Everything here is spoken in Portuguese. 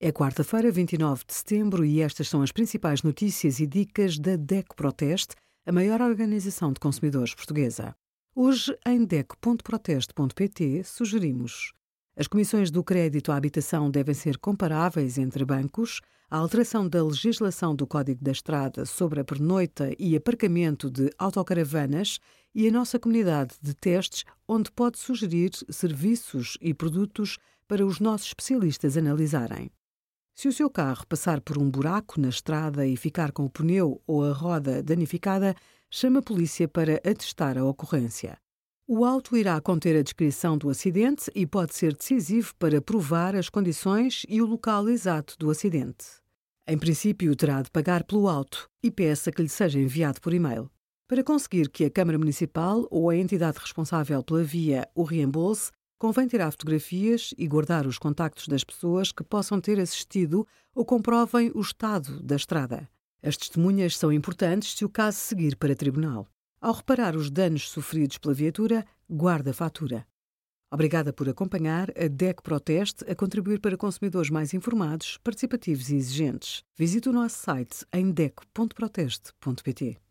É quarta-feira, 29 de setembro, e estas são as principais notícias e dicas da DECO Proteste, a maior organização de consumidores portuguesa. Hoje, em DECO.proteste.pt, sugerimos as comissões do crédito à habitação devem ser comparáveis entre bancos, a alteração da legislação do Código da Estrada sobre a pernoita e aparcamento de autocaravanas e a nossa comunidade de testes, onde pode sugerir serviços e produtos para os nossos especialistas analisarem. Se o seu carro passar por um buraco na estrada e ficar com o pneu ou a roda danificada, chame a polícia para atestar a ocorrência. O auto irá conter a descrição do acidente e pode ser decisivo para provar as condições e o local exato do acidente. Em princípio, terá de pagar pelo auto e peça que lhe seja enviado por e-mail. Para conseguir que a Câmara Municipal ou a entidade responsável pela via o reembolse, Convém tirar fotografias e guardar os contactos das pessoas que possam ter assistido ou comprovem o estado da estrada. As testemunhas são importantes se o caso seguir para tribunal. Ao reparar os danos sofridos pela viatura, guarda a fatura. Obrigada por acompanhar a DEC Proteste a contribuir para consumidores mais informados, participativos e exigentes. Visite o nosso site em dec.proteste.pt.